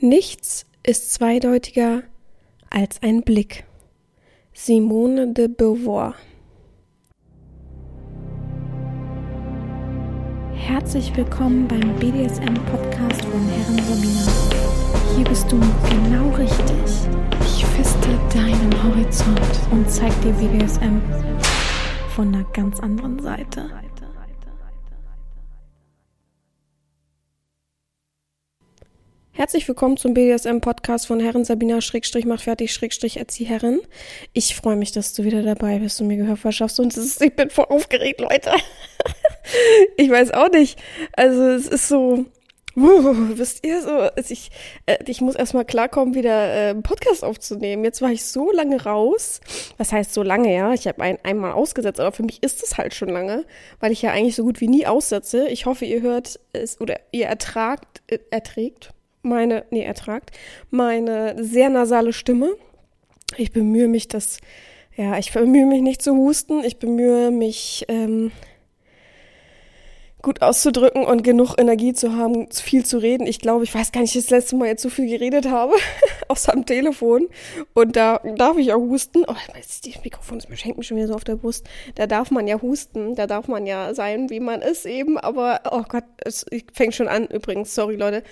Nichts ist zweideutiger als ein Blick. Simone de Beauvoir. Herzlich willkommen beim BDSM-Podcast von Herren Sabina. Hier bist du genau richtig. Ich feste deinen Horizont und zeig dir BDSM von einer ganz anderen Seite. Herzlich willkommen zum BDSM-Podcast von Herren Sabina Schrägstrich macht fertig Schrägstrich Erzieherin. Ich freue mich, dass du wieder dabei bist und mir Gehör verschaffst und ist, ich bin voll aufgeregt, Leute. ich weiß auch nicht. Also es ist so, uh, wisst ihr so, ich, äh, ich muss erstmal klarkommen, wieder äh, einen Podcast aufzunehmen. Jetzt war ich so lange raus. Was heißt so lange, ja? Ich habe ein, einmal ausgesetzt, aber für mich ist es halt schon lange, weil ich ja eigentlich so gut wie nie aussetze. Ich hoffe, ihr hört es oder ihr ertragt, äh, erträgt meine, nee, ertragt, meine sehr nasale Stimme. Ich bemühe mich, das, ja, ich bemühe mich nicht zu husten. Ich bemühe mich, ähm, gut auszudrücken und genug Energie zu haben, viel zu reden. Ich glaube, ich weiß gar nicht, das letzte Mal jetzt so viel geredet habe, außer am Telefon. Und da darf ich auch husten. Oh, das Mikrofon ist mir schenkt mich schon wieder so auf der Brust. Da darf man ja husten, da darf man ja sein, wie man ist eben. Aber, oh Gott, es fängt schon an übrigens. Sorry, Leute.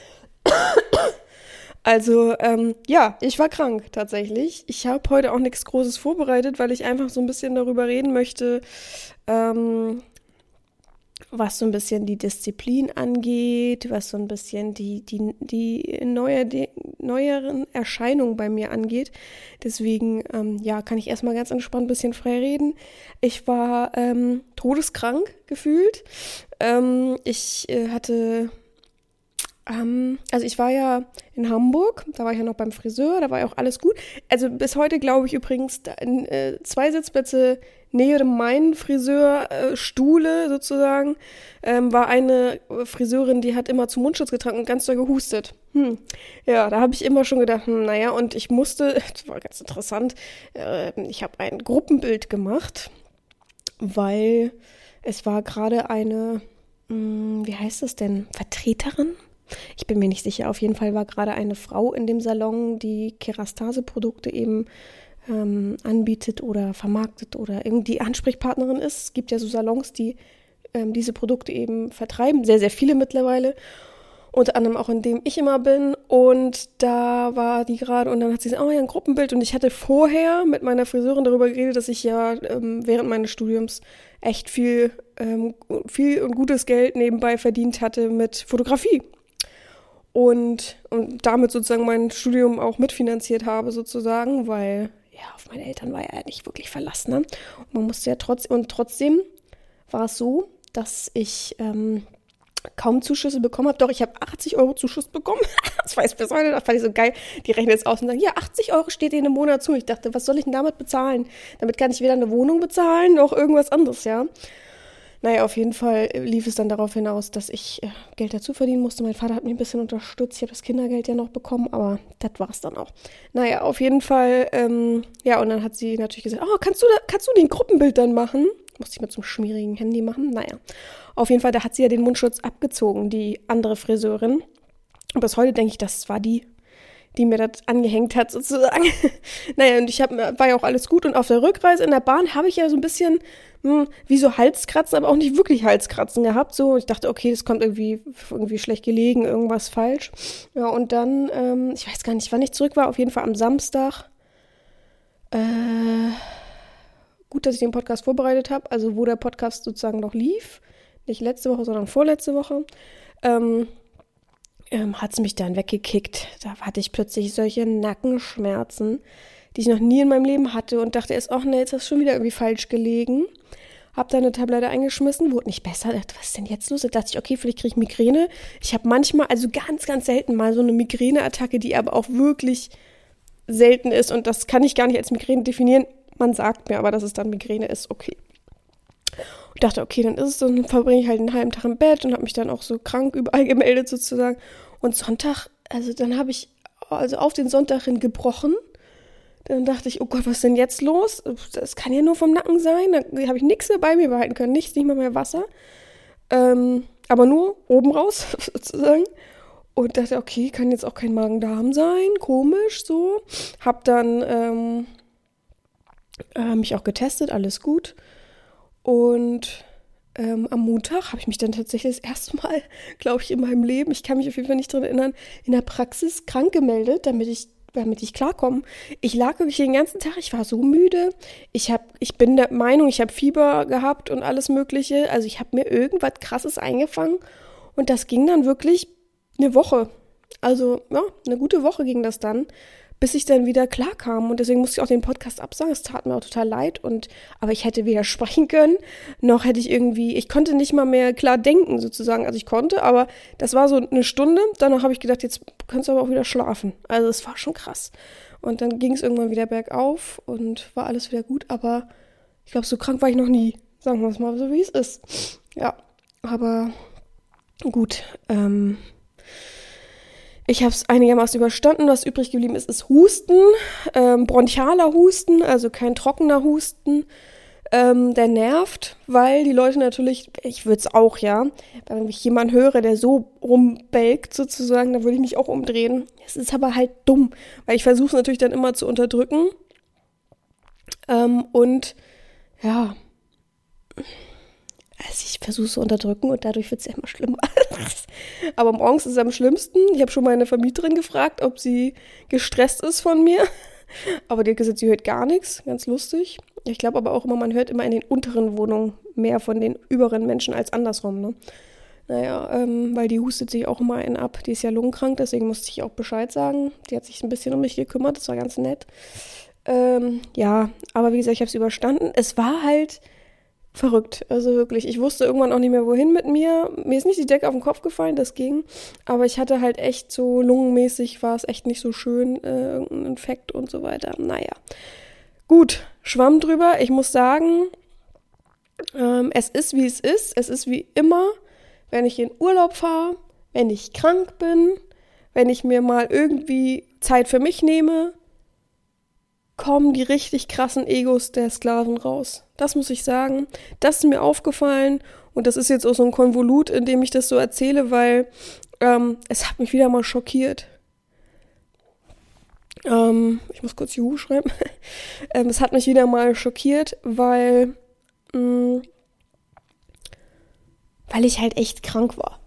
Also ähm, ja, ich war krank tatsächlich. Ich habe heute auch nichts Großes vorbereitet, weil ich einfach so ein bisschen darüber reden möchte, ähm, was so ein bisschen die Disziplin angeht, was so ein bisschen die, die, die, neue, die neueren Erscheinungen bei mir angeht. Deswegen, ähm, ja, kann ich erstmal ganz entspannt ein bisschen frei reden. Ich war ähm, todeskrank gefühlt. Ähm, ich äh, hatte ähm, also ich war ja in Hamburg, da war ich ja noch beim Friseur, da war ja auch alles gut. Also bis heute glaube ich übrigens, da, äh, zwei Sitzplätze näher meinen Friseurstuhle äh, sozusagen, ähm, war eine Friseurin, die hat immer zum Mundschutz getragen und ganz doll gehustet. Hm. Ja, da habe ich immer schon gedacht, hm, naja, und ich musste, das war ganz interessant, äh, ich habe ein Gruppenbild gemacht, weil es war gerade eine, mh, hm, wie heißt es denn, Vertreterin ich bin mir nicht sicher. Auf jeden Fall war gerade eine Frau in dem Salon, die Kerastase-Produkte eben ähm, anbietet oder vermarktet oder irgendwie Ansprechpartnerin ist. Es gibt ja so Salons, die ähm, diese Produkte eben vertreiben. Sehr, sehr viele mittlerweile. Unter anderem auch in dem ich immer bin. Und da war die gerade und dann hat sie gesagt, oh ja, ein Gruppenbild. Und ich hatte vorher mit meiner Friseurin darüber geredet, dass ich ja ähm, während meines Studiums echt viel, ähm, viel und gutes Geld nebenbei verdient hatte mit Fotografie und, und damit sozusagen mein Studium auch mitfinanziert habe, sozusagen, weil ja, auf meine Eltern war ja nicht wirklich verlassen. Ne? Und man musste ja trotzdem, und trotzdem war es so, dass ich ähm, kaum Zuschüsse bekommen habe. Doch, ich habe 80 Euro Zuschuss bekommen. das weiß ich bis heute, das fand ich so geil. Die rechnen jetzt aus und sagen, ja, 80 Euro steht dir in einem Monat zu. Ich dachte, was soll ich denn damit bezahlen? Damit kann ich weder eine Wohnung bezahlen noch irgendwas anderes, ja. Naja, auf jeden Fall lief es dann darauf hinaus, dass ich äh, Geld dazu verdienen musste. Mein Vater hat mich ein bisschen unterstützt. Ich habe das Kindergeld ja noch bekommen, aber das war es dann auch. Naja, auf jeden Fall, ähm, ja, und dann hat sie natürlich gesagt, oh, kannst du, da, kannst du den Gruppenbild dann machen? Musste ich so einem schmierigen Handy machen. Naja, auf jeden Fall, da hat sie ja den Mundschutz abgezogen, die andere Friseurin. Und bis heute denke ich, das war die die mir das angehängt hat, sozusagen. naja, und ich hab, war ja auch alles gut. Und auf der Rückreise in der Bahn habe ich ja so ein bisschen hm, wie so Halskratzen, aber auch nicht wirklich Halskratzen gehabt. So, ich dachte, okay, das kommt irgendwie, irgendwie schlecht gelegen, irgendwas falsch. Ja, und dann, ähm, ich weiß gar nicht, wann ich zurück war, auf jeden Fall am Samstag. Äh, gut, dass ich den Podcast vorbereitet habe, also wo der Podcast sozusagen noch lief. Nicht letzte Woche, sondern vorletzte Woche. Ähm, ähm, hat es mich dann weggekickt. Da hatte ich plötzlich solche Nackenschmerzen die ich noch nie in meinem Leben hatte und dachte erst, ach nee, jetzt hast du schon wieder irgendwie falsch gelegen. Hab da eine Tablette eingeschmissen, wurde nicht besser. Dachte, was ist denn jetzt los? Da dachte ich, okay, vielleicht kriege ich Migräne. Ich habe manchmal, also ganz, ganz selten mal so eine Migräneattacke, die aber auch wirklich selten ist und das kann ich gar nicht als Migräne definieren. Man sagt mir aber, dass es dann Migräne ist, okay. Und dachte, okay, dann ist es so, dann verbringe ich halt einen halben Tag im Bett und habe mich dann auch so krank überall gemeldet sozusagen. Und Sonntag, also dann habe ich also auf den Sonntag hin gebrochen dann dachte ich, oh Gott, was ist denn jetzt los? Das kann ja nur vom Nacken sein. Da habe ich nichts mehr bei mir behalten können, nichts, nicht mal mehr Wasser. Ähm, aber nur oben raus, sozusagen. Und dachte, okay, kann jetzt auch kein Magen-Darm sein, komisch so. Hab dann ähm, äh, mich auch getestet, alles gut. Und ähm, am Montag habe ich mich dann tatsächlich das erste Mal, glaube ich, in meinem Leben, ich kann mich auf jeden Fall nicht dran erinnern, in der Praxis krank gemeldet, damit ich damit ich klarkomme. Ich lag wirklich den ganzen Tag, ich war so müde. Ich, hab, ich bin der Meinung, ich habe Fieber gehabt und alles Mögliche. Also ich habe mir irgendwas Krasses eingefangen. Und das ging dann wirklich eine Woche. Also, ja, eine gute Woche ging das dann bis ich dann wieder klar kam. Und deswegen musste ich auch den Podcast absagen. Es tat mir auch total leid. Und, aber ich hätte weder sprechen können, noch hätte ich irgendwie, ich konnte nicht mal mehr klar denken, sozusagen. Also ich konnte, aber das war so eine Stunde. Danach habe ich gedacht, jetzt kannst du aber auch wieder schlafen. Also es war schon krass. Und dann ging es irgendwann wieder bergauf und war alles wieder gut. Aber ich glaube, so krank war ich noch nie. Sagen wir es mal so, wie es ist. Ja, aber gut. Ähm, ich habe es einigermaßen überstanden. Was übrig geblieben ist, ist Husten, ähm, bronchialer Husten, also kein trockener Husten. Ähm, der nervt, weil die Leute natürlich, ich würde es auch, ja, wenn ich jemanden höre, der so rumbelgt sozusagen, dann würde ich mich auch umdrehen. Es ist aber halt dumm, weil ich versuche es natürlich dann immer zu unterdrücken. Ähm, und ja, also ich versuche es zu unterdrücken und dadurch wird es ja immer schlimmer. Aber morgens ist es am schlimmsten. Ich habe schon meine Vermieterin gefragt, ob sie gestresst ist von mir. Aber die hat gesagt, sie hört gar nichts. Ganz lustig. Ich glaube aber auch immer, man hört immer in den unteren Wohnungen mehr von den überen Menschen als andersrum. Ne? Naja, ähm, weil die hustet sich auch immer einen ab. Die ist ja lungenkrank, deswegen musste ich auch Bescheid sagen. Die hat sich ein bisschen um mich gekümmert, das war ganz nett. Ähm, ja, aber wie gesagt, ich habe es überstanden. Es war halt verrückt. Also wirklich, ich wusste irgendwann auch nicht mehr, wohin mit mir. Mir ist nicht die Decke auf den Kopf gefallen, das ging. Aber ich hatte halt echt so lungenmäßig, war es echt nicht so schön, äh, irgendein Infekt und so weiter. Naja. Gut, schwamm drüber. Ich muss sagen, ähm, es ist wie es ist. Es ist wie immer, wenn ich in Urlaub fahre, wenn ich krank bin, wenn ich mir mal irgendwie Zeit für mich nehme, kommen die richtig krassen Egos der Sklaven raus. Das muss ich sagen. Das ist mir aufgefallen und das ist jetzt auch so ein Konvolut, in dem ich das so erzähle, weil ähm, es hat mich wieder mal schockiert. Ähm, ich muss kurz Juhu schreiben. ähm, es hat mich wieder mal schockiert, weil, mh, mm, weil ich halt echt krank war.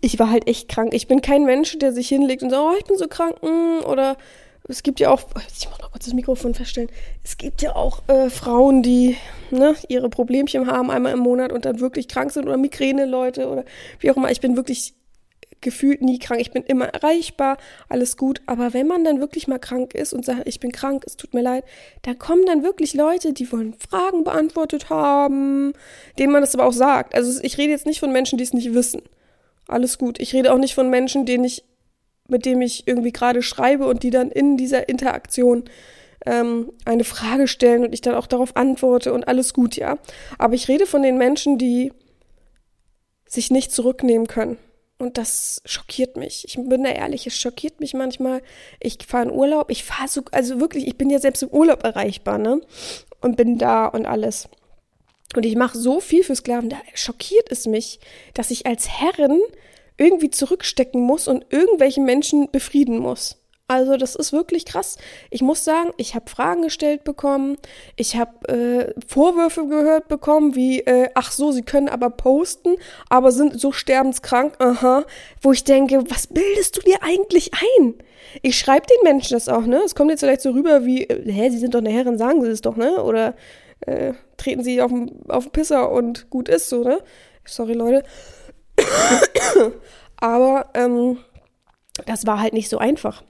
Ich war halt echt krank. Ich bin kein Mensch, der sich hinlegt und sagt, oh, ich bin so krank, mh, mm, oder es gibt ja auch, ich muss noch kurz das Mikrofon feststellen, es gibt ja auch äh, Frauen, die ne, ihre Problemchen haben einmal im Monat und dann wirklich krank sind oder Migräne-Leute oder wie auch immer. Ich bin wirklich gefühlt nie krank. Ich bin immer erreichbar, alles gut. Aber wenn man dann wirklich mal krank ist und sagt, ich bin krank, es tut mir leid, da kommen dann wirklich Leute, die wollen Fragen beantwortet haben, denen man das aber auch sagt. Also ich rede jetzt nicht von Menschen, die es nicht wissen. Alles gut. Ich rede auch nicht von Menschen, denen ich mit dem ich irgendwie gerade schreibe und die dann in dieser Interaktion ähm, eine Frage stellen und ich dann auch darauf antworte und alles gut, ja. Aber ich rede von den Menschen, die sich nicht zurücknehmen können. Und das schockiert mich. Ich bin da ehrlich, es schockiert mich manchmal. Ich fahre in Urlaub, ich fahre so, also wirklich, ich bin ja selbst im Urlaub erreichbar, ne? Und bin da und alles. Und ich mache so viel für Sklaven, da schockiert es mich, dass ich als Herrin irgendwie zurückstecken muss und irgendwelche Menschen befrieden muss. Also das ist wirklich krass. Ich muss sagen, ich habe Fragen gestellt bekommen, ich habe äh, Vorwürfe gehört bekommen, wie, äh, ach so, sie können aber posten, aber sind so sterbenskrank, aha, wo ich denke, was bildest du dir eigentlich ein? Ich schreibe den Menschen das auch, ne? Es kommt jetzt vielleicht so rüber wie, äh, hä, sie sind doch eine Herrin, sagen sie es doch, ne? Oder äh, treten sie auf den Pisser und gut ist so, ne? Sorry, Leute. Aber ähm, das war halt nicht so einfach.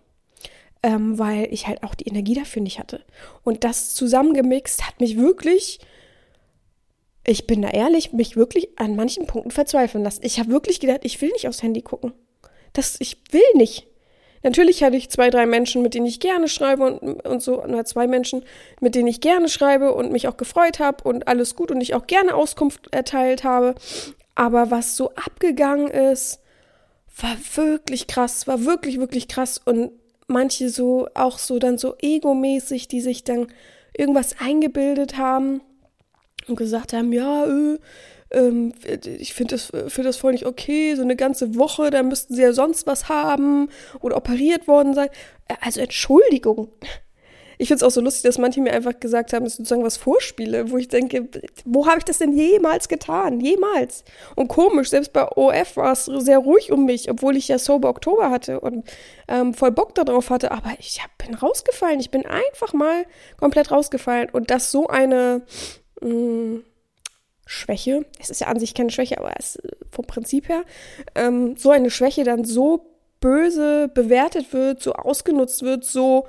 Ähm, weil ich halt auch die Energie dafür nicht hatte. Und das zusammengemixt hat mich wirklich, ich bin da ehrlich, mich wirklich an manchen Punkten verzweifeln lassen. Ich habe wirklich gedacht, ich will nicht aufs Handy gucken. Das, ich will nicht. Natürlich hatte ich zwei, drei Menschen, mit denen ich gerne schreibe und, und so, oder zwei Menschen, mit denen ich gerne schreibe und mich auch gefreut habe und alles gut und ich auch gerne Auskunft erteilt habe. Aber was so abgegangen ist, war wirklich krass, war wirklich, wirklich krass. Und manche so, auch so dann so egomäßig, die sich dann irgendwas eingebildet haben und gesagt haben, ja, äh, ähm, ich finde das, find das voll nicht okay, so eine ganze Woche, da müssten sie ja sonst was haben oder operiert worden sein. Äh, also Entschuldigung. Ich finde es auch so lustig, dass manche mir einfach gesagt haben, dass ich sozusagen was vorspiele, wo ich denke, wo habe ich das denn jemals getan? Jemals. Und komisch, selbst bei OF war es sehr ruhig um mich, obwohl ich ja Sober Oktober hatte und ähm, voll Bock darauf hatte. Aber ich hab, bin rausgefallen. Ich bin einfach mal komplett rausgefallen. Und das so eine mh, mm, Schwäche, es ist ja an sich keine Schwäche, aber es vom Prinzip her, ähm, so eine Schwäche dann so böse bewertet wird, so ausgenutzt wird, so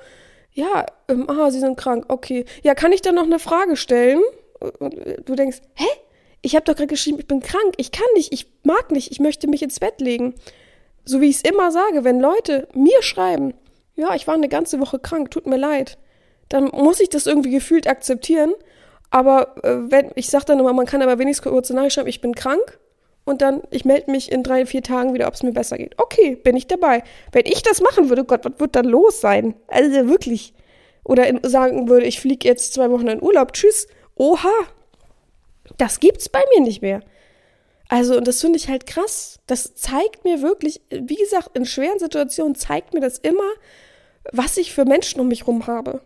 ja, ähm, ah, Sie sind krank, okay. Ja, kann ich dann noch eine Frage stellen? Und du denkst, hä? Ich habe doch gerade geschrieben, ich bin krank, ich kann nicht, ich mag nicht, ich möchte mich ins Bett legen. So wie ich es immer sage, wenn Leute mir schreiben, ja, ich war eine ganze Woche krank, tut mir leid, dann muss ich das irgendwie gefühlt akzeptieren. Aber äh, wenn, ich sage dann immer, man kann aber wenigstens kurz nachschreiben, ich bin krank und dann, ich melde mich in drei, vier Tagen wieder, ob es mir besser geht. Okay, bin ich dabei. Wenn ich das machen würde, Gott, was wird dann los sein? Also wirklich. Oder in, sagen würde, ich fliege jetzt zwei Wochen in Urlaub, tschüss. Oha, das gibt's bei mir nicht mehr. Also, und das finde ich halt krass. Das zeigt mir wirklich, wie gesagt, in schweren Situationen zeigt mir das immer, was ich für Menschen um mich rum habe.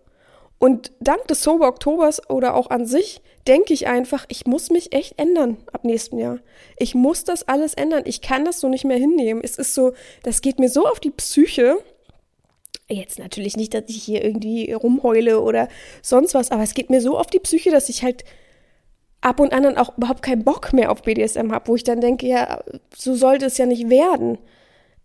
Und dank des Sober Oktobers oder auch an sich denke ich einfach, ich muss mich echt ändern ab nächstem Jahr. Ich muss das alles ändern. Ich kann das so nicht mehr hinnehmen. Es ist so, das geht mir so auf die Psyche. Jetzt natürlich nicht, dass ich hier irgendwie rumheule oder sonst was, aber es geht mir so auf die Psyche, dass ich halt ab und an dann auch überhaupt keinen Bock mehr auf BDSM habe, wo ich dann denke, ja, so sollte es ja nicht werden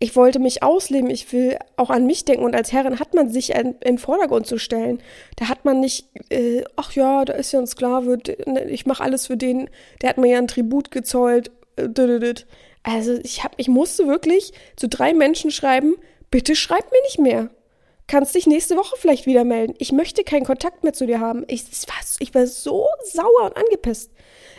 ich wollte mich ausleben, ich will auch an mich denken. Und als Herrin hat man sich in, den Vordergrund zu stellen. Da hat man nicht, äh, ach ja, da ist ja ein Sklave, ne, ich mache alles für den, der hat mir ja ein Tribut gezollt. Äh, also ich, hab, ich musste wirklich zu drei Menschen schreiben, bitte schreib mir nicht mehr. Kannst dich nächste Woche vielleicht wieder melden. Ich möchte keinen Kontakt mehr zu dir haben. Ich, ich war so sauer und angepisst.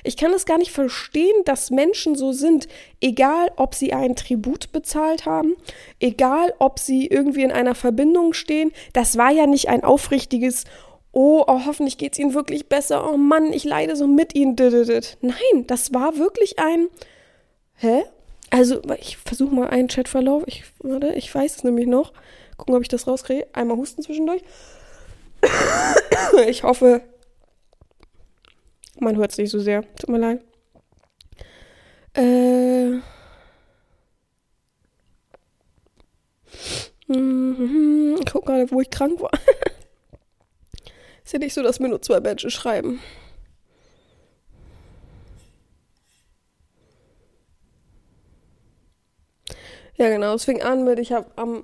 Ich kann es gar nicht verstehen, dass Menschen so sind, egal ob sie ein Tribut bezahlt haben, egal ob sie irgendwie in einer Verbindung stehen. Das war ja nicht ein aufrichtiges Oh, oh hoffentlich geht's ihnen wirklich besser. Oh Mann, ich leide so mit ihnen. Nein, das war wirklich ein Hä? Also, ich versuche mal einen Chatverlauf. Ich, warte, ich weiß es nämlich noch. Gucken, ob ich das rauskriege. Einmal husten zwischendurch. Ich hoffe, man hört es nicht so sehr. Tut mir leid. Äh. Ich guck gerade, wo ich krank war. Ist ja nicht so, dass mir nur zwei Menschen schreiben. Ja, genau. Es fing an mit, ich habe am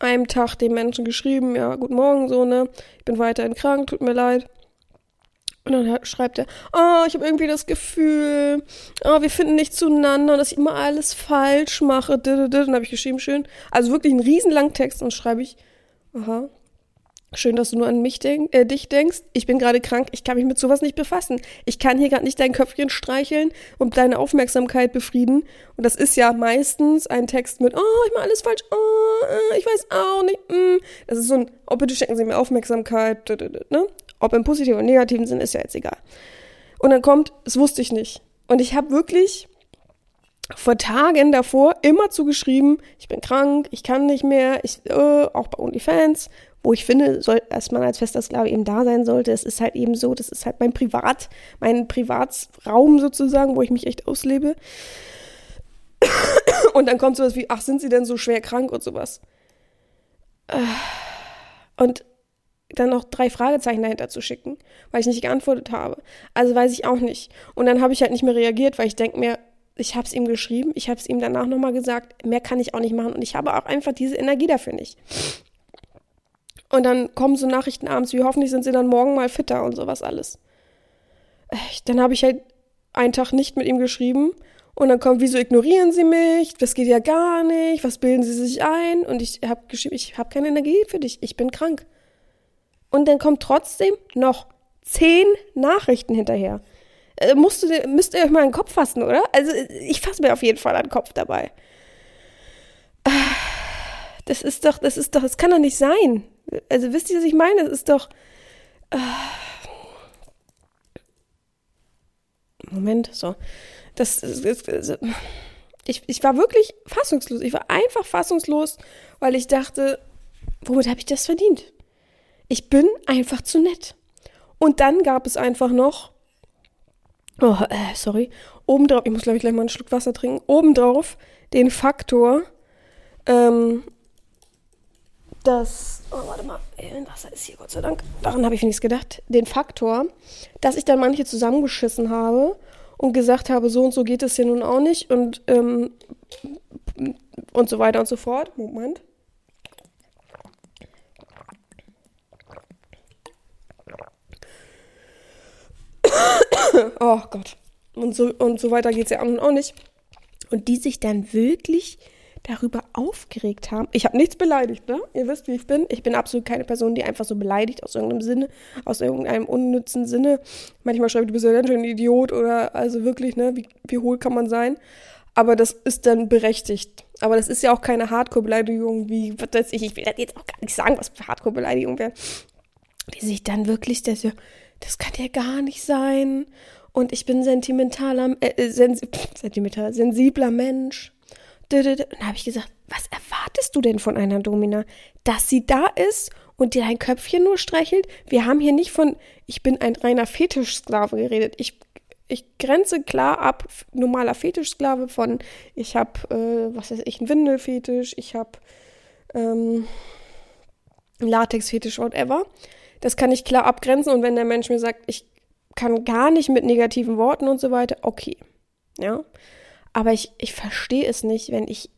einem Tag den Menschen geschrieben, ja, guten Morgen, so, ne? Ich bin weiterhin krank, tut mir leid. Und dann schreibt er, oh, ich habe irgendwie das Gefühl, oh, wir finden nicht zueinander, dass ich immer alles falsch mache. Und dann habe ich geschrieben, schön. Also wirklich einen riesenlangen Text und schreibe ich, aha, schön, dass du nur an mich denk, äh, dich denkst. Ich bin gerade krank, ich kann mich mit sowas nicht befassen. Ich kann hier gerade nicht dein Köpfchen streicheln und deine Aufmerksamkeit befrieden. Und das ist ja meistens ein Text mit, oh, ich mache alles falsch, oh, äh, ich weiß auch nicht. Mm. Das ist so ein, oh, bitte schenken Sie mir Aufmerksamkeit, ne? Ob im positiven oder negativen Sinn, ist ja jetzt egal. Und dann kommt, das wusste ich nicht. Und ich habe wirklich vor Tagen davor immer zugeschrieben, ich bin krank, ich kann nicht mehr, ich, äh, auch bei OnlyFans, wo ich finde, soll, dass man als fester Sklave eben da sein sollte. Es ist halt eben so, das ist halt mein Privat, mein Privatsraum sozusagen, wo ich mich echt auslebe. Und dann kommt sowas wie, ach, sind sie denn so schwer krank und sowas? Und dann noch drei Fragezeichen dahinter zu schicken, weil ich nicht geantwortet habe. Also weiß ich auch nicht. Und dann habe ich halt nicht mehr reagiert, weil ich denke mir, ich habe es ihm geschrieben, ich habe es ihm danach nochmal gesagt, mehr kann ich auch nicht machen und ich habe auch einfach diese Energie dafür nicht. Und dann kommen so Nachrichten abends, wie hoffentlich sind sie dann morgen mal fitter und sowas alles. Dann habe ich halt einen Tag nicht mit ihm geschrieben und dann kommt, wieso ignorieren Sie mich? Das geht ja gar nicht. Was bilden Sie sich ein? Und ich habe geschrieben, ich habe keine Energie für dich. Ich bin krank. Und dann kommt trotzdem noch zehn Nachrichten hinterher. Äh, musst du, müsst ihr euch mal einen Kopf fassen, oder? Also ich fasse mir auf jeden Fall einen Kopf dabei. Das ist doch, das ist doch, das kann doch nicht sein. Also wisst ihr, was ich meine? Das ist doch. Äh Moment, so. das, das ich, ich war wirklich fassungslos. Ich war einfach fassungslos, weil ich dachte, womit habe ich das verdient? Ich bin einfach zu nett. Und dann gab es einfach noch, oh, äh, sorry, obendrauf, ich muss glaube ich gleich mal einen Schluck Wasser trinken, obendrauf den Faktor, ähm, dass, oh, warte mal, Wasser ist hier, Gott sei Dank, daran habe ich nichts gedacht, den Faktor, dass ich dann manche zusammengeschissen habe und gesagt habe, so und so geht es hier nun auch nicht und, ähm, und so weiter und so fort. Moment. oh Gott. Und so, und so weiter geht es ja auch nicht. Und die sich dann wirklich darüber aufgeregt haben. Ich habe nichts beleidigt, ne? Ihr wisst, wie ich bin. Ich bin absolut keine Person, die einfach so beleidigt aus irgendeinem Sinne, aus irgendeinem unnützen Sinne. Manchmal schreibe ich, du bist ja ganz schön ein Idiot oder also wirklich, ne? Wie, wie hohl kann man sein? Aber das ist dann berechtigt. Aber das ist ja auch keine Hardcore-Beleidigung, wie, was weiß ich, ich will jetzt auch gar nicht sagen, was für Hardcore-Beleidigung wäre. Die sich dann wirklich, das, das kann ja gar nicht sein. Und ich bin sentimentaler, äh, äh sens sentimental, sensibler Mensch. Und da habe ich gesagt, was erwartest du denn von einer Domina? Dass sie da ist und dir dein Köpfchen nur streichelt? Wir haben hier nicht von, ich bin ein reiner Fetischsklave geredet. Ich, ich grenze klar ab, normaler Fetischsklave von, ich habe, äh, was weiß ich, einen Windelfetisch, ich habe ähm, Latexfetisch, whatever. Das kann ich klar abgrenzen und wenn der Mensch mir sagt, ich kann gar nicht mit negativen Worten und so weiter, okay. Ja. Aber ich, ich verstehe es nicht, wenn ich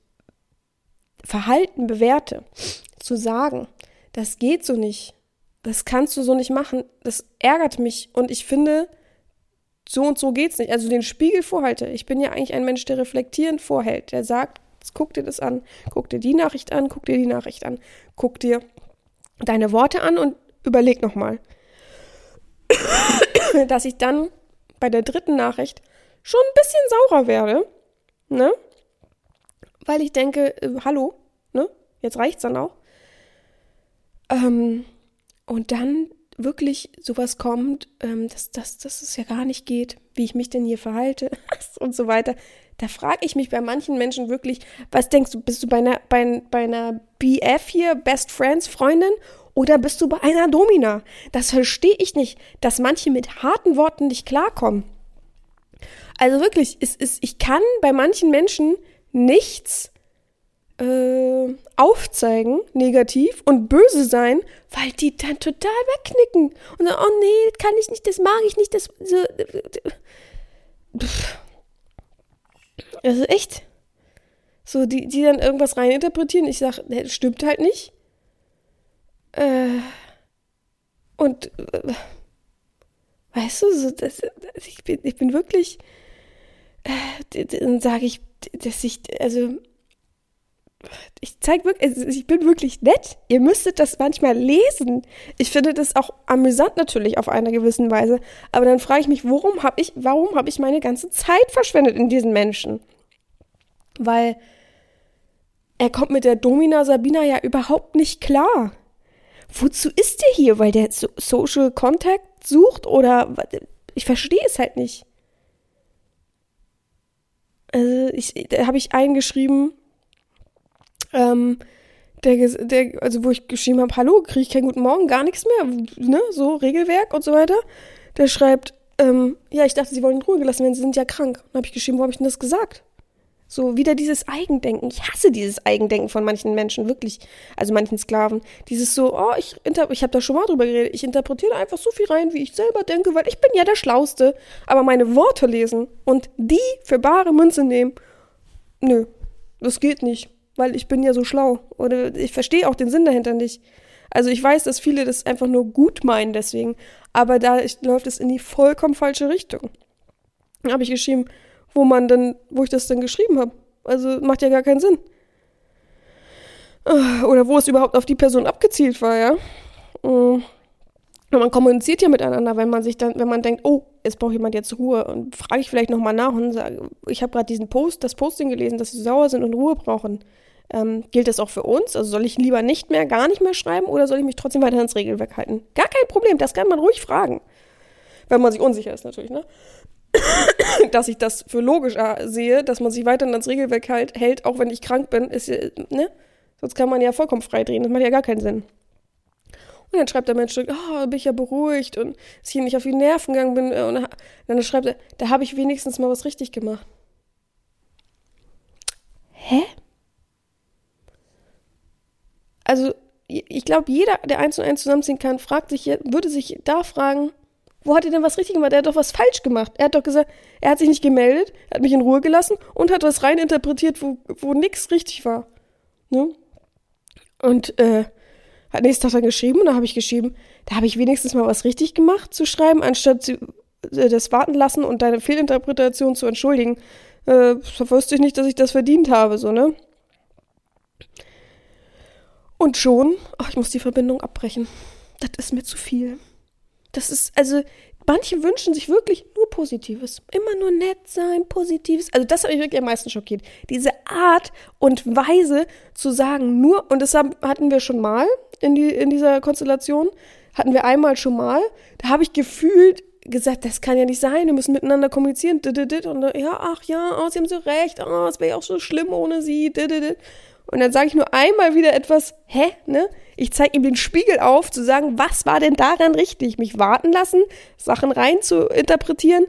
Verhalten bewerte, zu sagen, das geht so nicht, das kannst du so nicht machen, das ärgert mich und ich finde, so und so geht's nicht. Also den Spiegel vorhalte. Ich bin ja eigentlich ein Mensch, der reflektierend vorhält, der sagt, guck dir das an, guck dir die Nachricht an, guck dir die Nachricht an, guck dir deine Worte an und überleg nochmal. Dass ich dann bei der dritten Nachricht schon ein bisschen saurer werde ne? Weil ich denke, äh, hallo, ne? Jetzt reicht's dann auch. Ähm, und dann wirklich sowas kommt, ähm, dass, dass, dass es ja gar nicht geht, wie ich mich denn hier verhalte und so weiter. Da frage ich mich bei manchen Menschen wirklich, was denkst du, bist du bei einer, bei, bei einer BF hier, Best Friends Freundin, oder bist du bei einer Domina? Das verstehe ich nicht, dass manche mit harten Worten nicht klarkommen. Also wirklich, es ist, ich kann bei manchen Menschen nichts äh, aufzeigen, negativ und böse sein, weil die dann total wegknicken und sagen, oh nee, das kann ich nicht, das mag ich nicht, das so. Also echt. So, die, die dann irgendwas reininterpretieren. Ich sage, nee, das stimmt halt nicht. Äh, und äh, weißt du, so, das, ich, bin, ich bin wirklich äh, dann sage ich, dass ich, also ich zeige wirklich, also ich bin wirklich nett. Ihr müsstet das manchmal lesen. Ich finde das auch amüsant natürlich auf einer gewissen Weise. Aber dann frage ich mich, warum habe ich, warum habe ich meine ganze Zeit verschwendet in diesen Menschen? Weil er kommt mit der Domina Sabina ja überhaupt nicht klar. Wozu ist der hier? Weil der so Social Contact sucht oder ich verstehe es halt nicht. Also ich, da habe ich eingeschrieben, ähm, der, der, also wo ich geschrieben habe, hallo, kriege ich keinen guten Morgen, gar nichts mehr, ne, so Regelwerk und so weiter. Der schreibt, ähm, ja, ich dachte, sie wollen in Ruhe gelassen werden, sie sind ja krank. Dann habe ich geschrieben, wo habe ich denn das gesagt? So wieder dieses Eigendenken. Ich hasse dieses Eigendenken von manchen Menschen, wirklich. Also manchen Sklaven. Dieses so, oh, ich, ich habe da schon mal drüber geredet. Ich interpretiere einfach so viel rein, wie ich selber denke, weil ich bin ja der Schlauste. Aber meine Worte lesen und die für bare Münze nehmen, nö, das geht nicht. Weil ich bin ja so schlau. Oder ich verstehe auch den Sinn dahinter nicht. Also ich weiß, dass viele das einfach nur gut meinen deswegen. Aber da läuft es in die vollkommen falsche Richtung. Dann habe ich geschrieben, wo man dann, wo ich das dann geschrieben habe. Also macht ja gar keinen Sinn. Oder wo es überhaupt auf die Person abgezielt war, ja. Und mm. man kommuniziert ja miteinander, wenn man sich dann, wenn man denkt, oh, jetzt braucht jemand jetzt Ruhe und frage ich vielleicht nochmal nach und sage, ich habe gerade diesen Post, das Posting gelesen, dass sie sauer sind und Ruhe brauchen. Ähm, gilt das auch für uns? Also soll ich lieber nicht mehr, gar nicht mehr schreiben oder soll ich mich trotzdem weiter ins Regelwerk halten? Gar kein Problem, das kann man ruhig fragen. Wenn man sich unsicher ist natürlich, ne? dass ich das für logisch äh, sehe, dass man sich weiterhin ans Regelwerk halt, hält, auch wenn ich krank bin, ist, ne? Sonst kann man ja vollkommen frei drehen. Das macht ja gar keinen Sinn. Und dann schreibt der Mensch, oh, bin ich ja beruhigt und dass ich hier nicht auf die Nerven gegangen bin. Und dann schreibt er, da habe ich wenigstens mal was richtig gemacht. Hä? Also, ich glaube, jeder, der eins und eins zusammenziehen kann, fragt sich, würde sich da fragen, wo hat er denn was richtig gemacht? Er hat doch was falsch gemacht. Er hat doch gesagt, er hat sich nicht gemeldet, hat mich in Ruhe gelassen und hat was reininterpretiert, wo, wo nichts richtig war. Ne? Und äh, hat nächsten Tag dann geschrieben und da habe ich geschrieben, da habe ich wenigstens mal was richtig gemacht zu schreiben, anstatt zu, äh, das warten lassen und deine Fehlinterpretation zu entschuldigen. Äh, wusste ich nicht, dass ich das verdient habe, so, ne? Und schon, ach, ich muss die Verbindung abbrechen. Das ist mir zu viel. Das ist, also, manche wünschen sich wirklich nur Positives. Immer nur nett sein, Positives. Also, das hat mich wirklich am meisten schockiert. Diese Art und Weise zu sagen, nur, und das hatten wir schon mal in, die, in dieser Konstellation, hatten wir einmal schon mal. Da habe ich gefühlt gesagt, das kann ja nicht sein, wir müssen miteinander kommunizieren. Und ja, ach ja, oh, sie haben so recht, oh, es wäre ja auch so schlimm ohne sie. Und dann sage ich nur einmal wieder etwas, hä, ne? Ich zeige ihm den Spiegel auf, zu sagen, was war denn daran richtig? Mich warten lassen, Sachen rein zu interpretieren.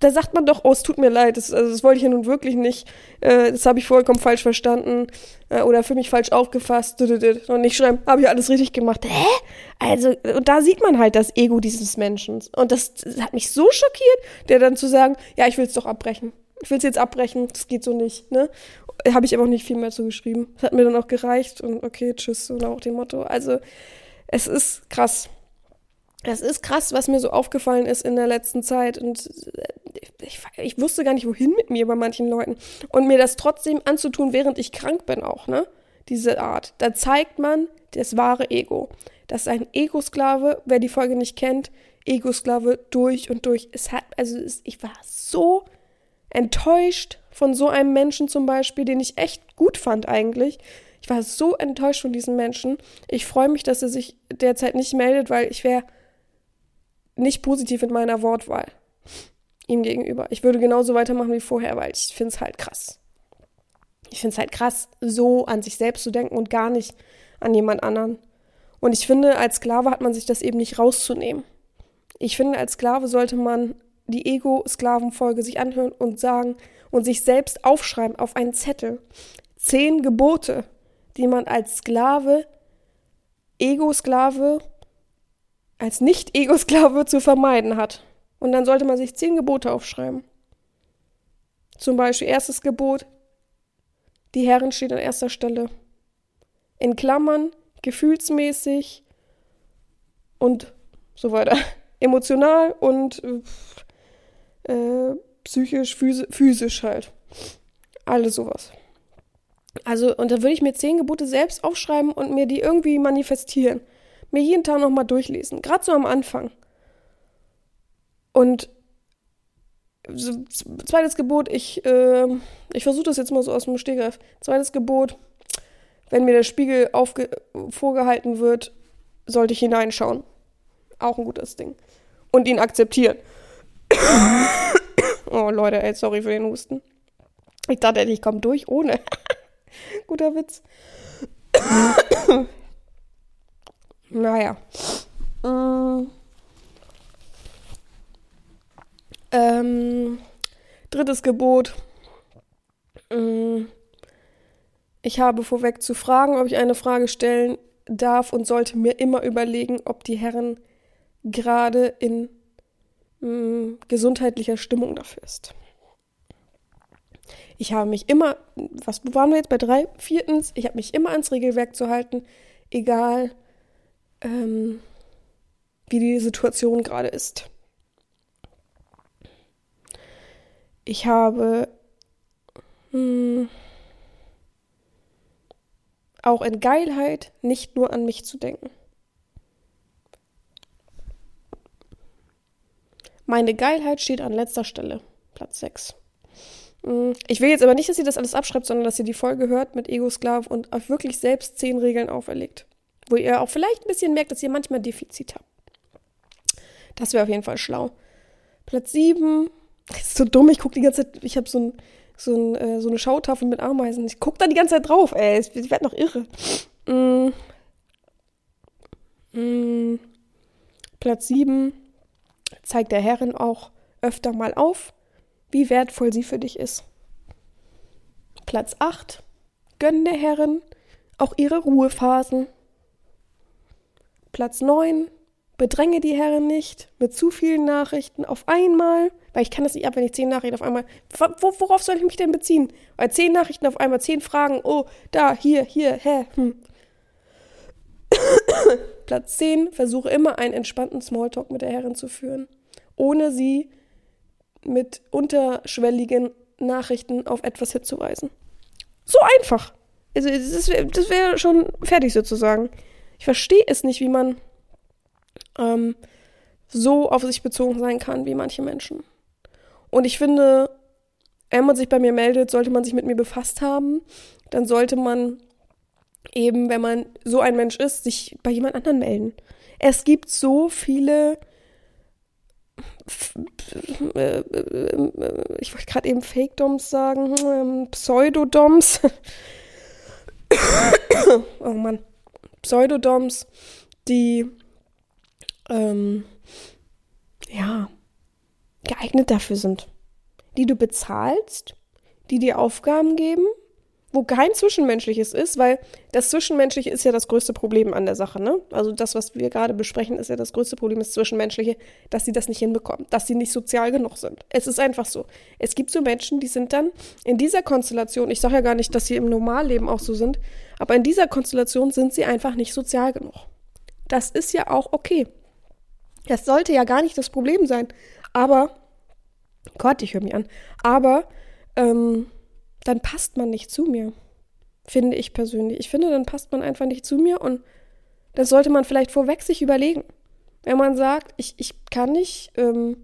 Da sagt man doch, oh, es tut mir leid, das, also das wollte ich ja nun wirklich nicht. Äh, das habe ich vollkommen falsch verstanden äh, oder für mich falsch aufgefasst. Und nicht schreiben, habe ich alles richtig gemacht. Hä? Also, und da sieht man halt das Ego dieses Menschen. Und das, das hat mich so schockiert, der dann zu sagen, ja, ich will es doch abbrechen ich will es jetzt abbrechen, das geht so nicht, ne? habe ich aber auch nicht viel mehr zu geschrieben. Das hat mir dann auch gereicht und okay, tschüss, und auch dem Motto. Also, es ist krass. Es ist krass, was mir so aufgefallen ist in der letzten Zeit. Und ich, ich wusste gar nicht, wohin mit mir bei manchen Leuten. Und mir das trotzdem anzutun, während ich krank bin, auch, ne? Diese Art. Da zeigt man das wahre Ego. Das ist ein Ego-Sklave, wer die Folge nicht kennt, Ego-Sklave durch und durch. Es hat, also es, ich war so enttäuscht von so einem Menschen zum Beispiel, den ich echt gut fand eigentlich. Ich war so enttäuscht von diesem Menschen. Ich freue mich, dass er sich derzeit nicht meldet, weil ich wäre nicht positiv in meiner Wortwahl ihm gegenüber. Ich würde genauso weitermachen wie vorher, weil ich finde es halt krass. Ich finde es halt krass, so an sich selbst zu denken und gar nicht an jemand anderen. Und ich finde, als Sklave hat man sich das eben nicht rauszunehmen. Ich finde, als Sklave sollte man die Ego-Sklavenfolge sich anhören und sagen und sich selbst aufschreiben auf einen Zettel. Zehn Gebote, die man als Sklave, Ego-Sklave, als Nicht-Ego-Sklave zu vermeiden hat. Und dann sollte man sich zehn Gebote aufschreiben. Zum Beispiel erstes Gebot, die Herren steht an erster Stelle. In Klammern, gefühlsmäßig und so weiter. Emotional und äh, äh, psychisch, physisch halt. Alles sowas. Also, und da würde ich mir zehn Gebote selbst aufschreiben und mir die irgendwie manifestieren. Mir jeden Tag nochmal durchlesen. Gerade so am Anfang. Und zweites Gebot, ich, äh, ich versuche das jetzt mal so aus dem Stegreif. Zweites Gebot, wenn mir der Spiegel vorgehalten wird, sollte ich hineinschauen. Auch ein gutes Ding. Und ihn akzeptieren. oh Leute, ey, sorry für den Husten. Ich dachte, ich komme durch ohne. Guter Witz. naja. Mm. Ähm, drittes Gebot. Mm. Ich habe vorweg zu fragen, ob ich eine Frage stellen darf und sollte mir immer überlegen, ob die Herren gerade in mh, hm, gesundheitlicher Stimmung dafür ist. Ich habe mich immer, was waren wir jetzt bei drei? Viertens, ich habe mich immer ans Regelwerk zu halten, egal ähm, wie die Situation gerade ist. Ich habe mh, hm, auch in Geilheit nicht nur an mich zu denken. Meine Geilheit steht an letzter Stelle. Platz 6. Mm, ich will jetzt aber nicht, dass ihr das alles abschreibt, sondern dass ihr die Folge hört mit Ego-Sklav und euch wirklich selbst zehn Regeln auferlegt. Wo ihr auch vielleicht ein bisschen merkt, dass ihr manchmal Defizit habt. Das wäre auf jeden Fall schlau. Platz 7. Das ist so dumm, ich gucke die ganze Zeit, ich habe so, ein, so, ein, äh, so eine Schautafel mit Ameisen. Ich gucke da die ganze Zeit drauf, ey. Ich werde noch irre. Mm. Mm. Platz 7 zeigt der Herrin auch öfter mal auf, wie wertvoll sie für dich ist. Platz 8 gönn der Herrin auch ihre Ruhephasen. Platz 9 bedränge die Herren nicht mit zu vielen Nachrichten auf einmal, weil ich kann das nicht ab, wenn ich zehn Nachrichten auf einmal. Worauf soll ich mich denn beziehen? Weil zehn Nachrichten auf einmal, zehn Fragen, oh, da, hier, hier, hä, hm. Platz 10, versuche immer einen entspannten Smalltalk mit der Herrin zu führen, ohne sie mit unterschwelligen Nachrichten auf etwas hinzuweisen. So einfach. Also, das wäre wär schon fertig sozusagen. Ich verstehe es nicht, wie man ähm, so auf sich bezogen sein kann wie manche Menschen. Und ich finde, wenn man sich bei mir meldet, sollte man sich mit mir befasst haben. Dann sollte man eben, wenn man so ein Mensch ist, sich bei jemand anderen melden. Es gibt so viele ich wollte gerade eben Fake-Doms sagen, ähm, Pseudodoms. oh Mann. Pseudodoms, die ähm, ja geeignet dafür sind. Die du bezahlst, die dir Aufgaben geben wo kein Zwischenmenschliches ist, weil das Zwischenmenschliche ist ja das größte Problem an der Sache, ne? Also das, was wir gerade besprechen, ist ja das größte Problem, das Zwischenmenschliche, dass sie das nicht hinbekommen, dass sie nicht sozial genug sind. Es ist einfach so. Es gibt so Menschen, die sind dann in dieser Konstellation, ich sage ja gar nicht, dass sie im Normalleben auch so sind, aber in dieser Konstellation sind sie einfach nicht sozial genug. Das ist ja auch okay. Das sollte ja gar nicht das Problem sein. Aber, Gott, ich höre mich an, aber, ähm, dann passt man nicht zu mir. Finde ich persönlich. Ich finde, dann passt man einfach nicht zu mir und das sollte man vielleicht vorweg sich überlegen. Wenn man sagt, ich, ich kann nicht ähm,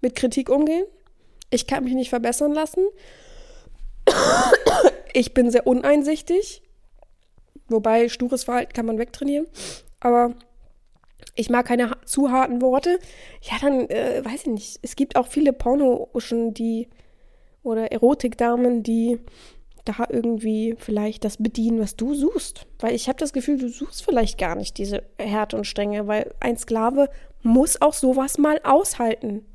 mit Kritik umgehen, ich kann mich nicht verbessern lassen, ich bin sehr uneinsichtig, wobei stures Verhalten kann man wegtrainieren, aber ich mag keine zu harten Worte, ja, dann äh, weiß ich nicht. Es gibt auch viele Porno-Uschen, die oder Erotikdamen, die da irgendwie vielleicht das bedienen, was du suchst. Weil ich habe das Gefühl, du suchst vielleicht gar nicht diese Härte und Strenge, weil ein Sklave muss auch sowas mal aushalten.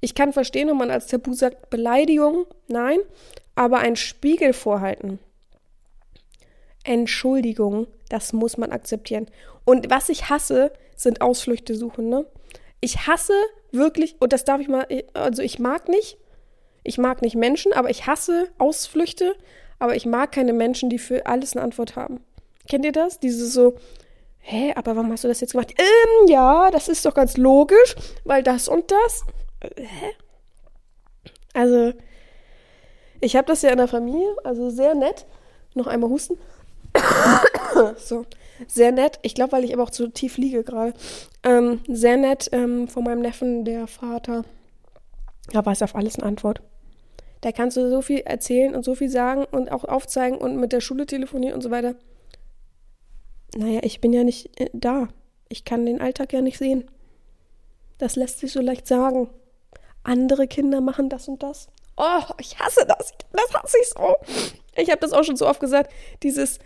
Ich kann verstehen, wenn man als Tabu sagt, Beleidigung, nein, aber ein Spiegel vorhalten. Entschuldigung, das muss man akzeptieren. Und was ich hasse, sind Ausflüchte suchen, ne? Ich hasse wirklich, und das darf ich mal, also ich mag nicht, ich mag nicht Menschen, aber ich hasse Ausflüchte, aber ich mag keine Menschen, die für alles eine Antwort haben. Kennt ihr das? Dieses so, hä, aber warum hast du das jetzt gemacht? Ähm, ja, das ist doch ganz logisch, weil das und das. Äh, hä? Also, ich habe das ja in der Familie, also sehr nett. Noch einmal husten. so, sehr nett. Ich glaube, weil ich aber auch zu tief liege gerade. Ähm, sehr nett ähm, von meinem Neffen, der Vater. Da weiß auf alles eine Antwort. Da kannst du so viel erzählen und so viel sagen und auch aufzeigen und mit der Schule telefonieren und so weiter. Naja, ich bin ja nicht äh, da. Ich kann den Alltag ja nicht sehen. Das lässt sich so leicht sagen. Andere Kinder machen das und das. Oh, ich hasse das. Das hasse ich so. Ich habe das auch schon so oft gesagt. Dieses,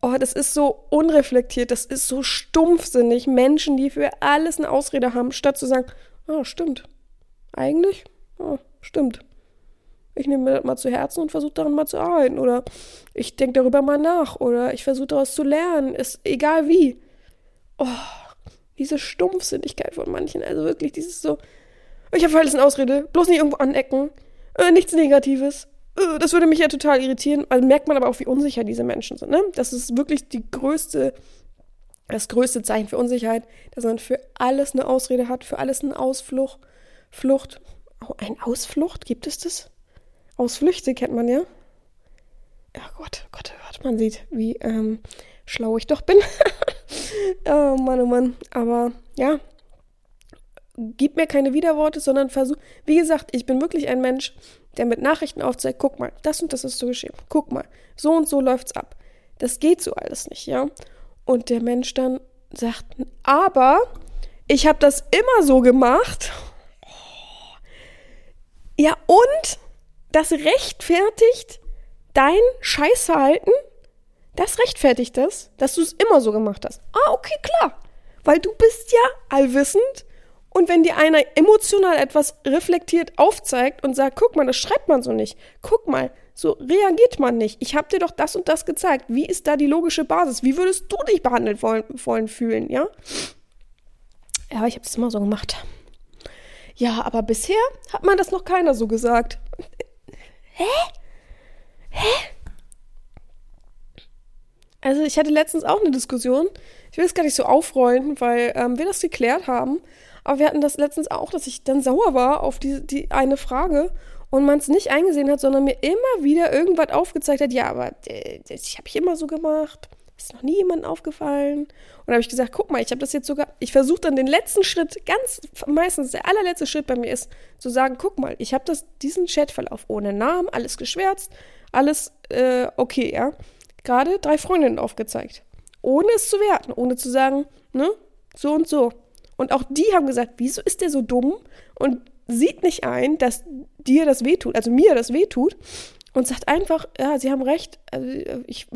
oh, das ist so unreflektiert, das ist so stumpfsinnig. Menschen, die für alles eine Ausrede haben, statt zu sagen, oh, stimmt. Eigentlich? Oh, stimmt ich nehme mir das mal zu Herzen und versuche daran mal zu arbeiten. Oder ich denke darüber mal nach. Oder ich versuche daraus zu lernen. Ist egal wie. Oh, diese Stumpfsinnigkeit von manchen. Also wirklich, dieses so, ich habe alles eine Ausrede, bloß nicht irgendwo anecken. Äh, nichts Negatives. Äh, das würde mich ja total irritieren. Also merkt man aber auch, wie unsicher diese Menschen sind. Ne? Das ist wirklich die größte, das größte Zeichen für Unsicherheit, dass man für alles eine Ausrede hat, für alles eine Ausflucht. Flucht. Oh, ein Ausflucht? Gibt es das? Ausflüchte kennt man ja. Ja Gott, Gott, Gott, man sieht, wie ähm, schlau ich doch bin. oh Mann, oh Mann. Aber ja, gib mir keine Widerworte, sondern versuch. Wie gesagt, ich bin wirklich ein Mensch, der mit Nachrichten aufzeigt, guck mal, das und das ist so geschehen. Guck mal, so und so läuft's ab. Das geht so alles nicht, ja. Und der Mensch dann sagt, aber ich habe das immer so gemacht Ja, und das rechtfertigt dein Scheißverhalten? Das rechtfertigt das, dass du es immer so gemacht hast. Ah, okay, klar. Weil du bist ja allwissend und wenn dir einer emotional etwas reflektiert aufzeigt und sagt, guck mal, das schreibt man so nicht. Guck mal, so reagiert man nicht. Ich habe dir doch das und das gezeigt. Wie ist da die logische Basis? Wie würdest du dich behandelt wollen, wollen fühlen, ja? Ja, ich habe es immer so gemacht. Ja, aber bisher hat man das noch keiner so gesagt. Hä? Hä? Also ich hatte letztens auch eine Diskussion. Ich will es gar nicht so aufrollen, weil ähm, wir das geklärt haben. Aber wir hatten das letztens auch, dass ich dann sauer war auf die, die eine Frage und man es nicht eingesehen hat, sondern mir immer wieder irgendwas aufgezeigt hat. Ja, aber äh, ich habe ich immer so gemacht. Ist noch nie jemandem aufgefallen. Und habe ich gesagt, guck mal, ich habe das jetzt sogar, ich versuche dann den letzten Schritt, ganz meistens der allerletzte Schritt bei mir ist, zu sagen, guck mal, ich habe das, diesen Chatverlauf ohne Namen, alles geschwärzt, alles äh, okay, ja. Gerade drei Freundinnen aufgezeigt. Ohne es zu werten, ohne zu sagen, ne, so und so. Und auch die haben gesagt, wieso ist der so dumm und sieht nicht ein, dass dir das wehtut, also mir das wehtut und sagt einfach, ja, sie haben recht, also ich,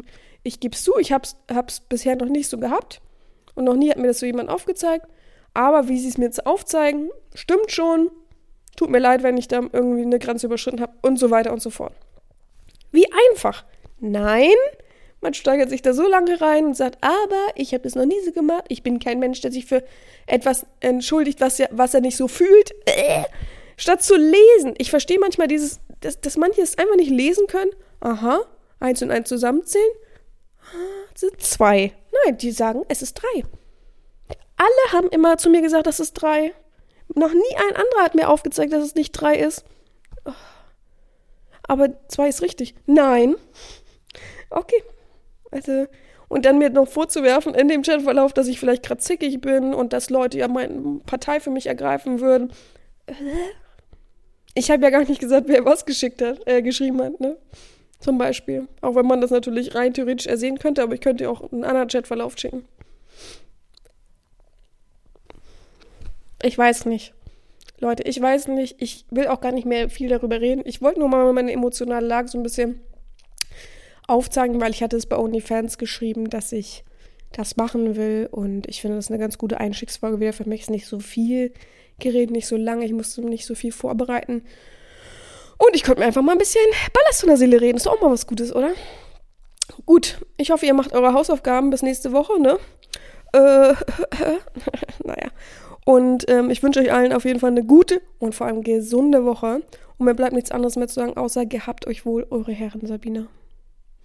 ich gebe es zu, ich habe es bisher noch nicht so gehabt und noch nie hat mir das so jemand aufgezeigt. Aber wie sie es mir jetzt aufzeigen, stimmt schon. Tut mir leid, wenn ich da irgendwie eine Grenze überschritten habe und so weiter und so fort. Wie einfach. Nein, man steigert sich da so lange rein und sagt, aber ich habe es noch nie so gemacht. Ich bin kein Mensch, der sich für etwas entschuldigt, was er, was er nicht so fühlt. Äh. Statt zu lesen. Ich verstehe manchmal dieses, dass, dass manche es einfach nicht lesen können. Aha, eins und eins zusammenzählen sind zwei. Nein, die sagen, es ist drei. Alle haben immer zu mir gesagt, das ist drei. Noch nie ein anderer hat mir aufgezeigt, dass es nicht drei ist. Aber zwei ist richtig. Nein. Okay. Also, und dann mir noch vorzuwerfen in dem Chatverlauf, dass ich vielleicht gerade zickig bin und dass Leute ja meine Partei für mich ergreifen würden. Ich habe ja gar nicht gesagt, wer was geschickt hat, äh, geschrieben hat, ne? Zum Beispiel. Auch wenn man das natürlich rein theoretisch ersehen könnte, aber ich könnte auch einen anderen Chatverlauf schicken. Ich weiß nicht. Leute, ich weiß nicht. Ich will auch gar nicht mehr viel darüber reden. Ich wollte nur mal meine emotionale Lage so ein bisschen aufzeigen, weil ich hatte es bei OnlyFans geschrieben, dass ich das machen will. Und ich finde, das eine ganz gute Einstiegsfolge wieder. Für mich ist nicht so viel geredet, nicht so lange. Ich musste nicht so viel vorbereiten. Und ich konnte mir einfach mal ein bisschen Ballast von der Seele reden. Ist doch auch mal was Gutes, oder? Gut, ich hoffe, ihr macht eure Hausaufgaben bis nächste Woche, ne? Äh, naja. Und ähm, ich wünsche euch allen auf jeden Fall eine gute und vor allem gesunde Woche. Und mir bleibt nichts anderes mehr zu sagen, außer gehabt euch wohl, eure Herren Sabina.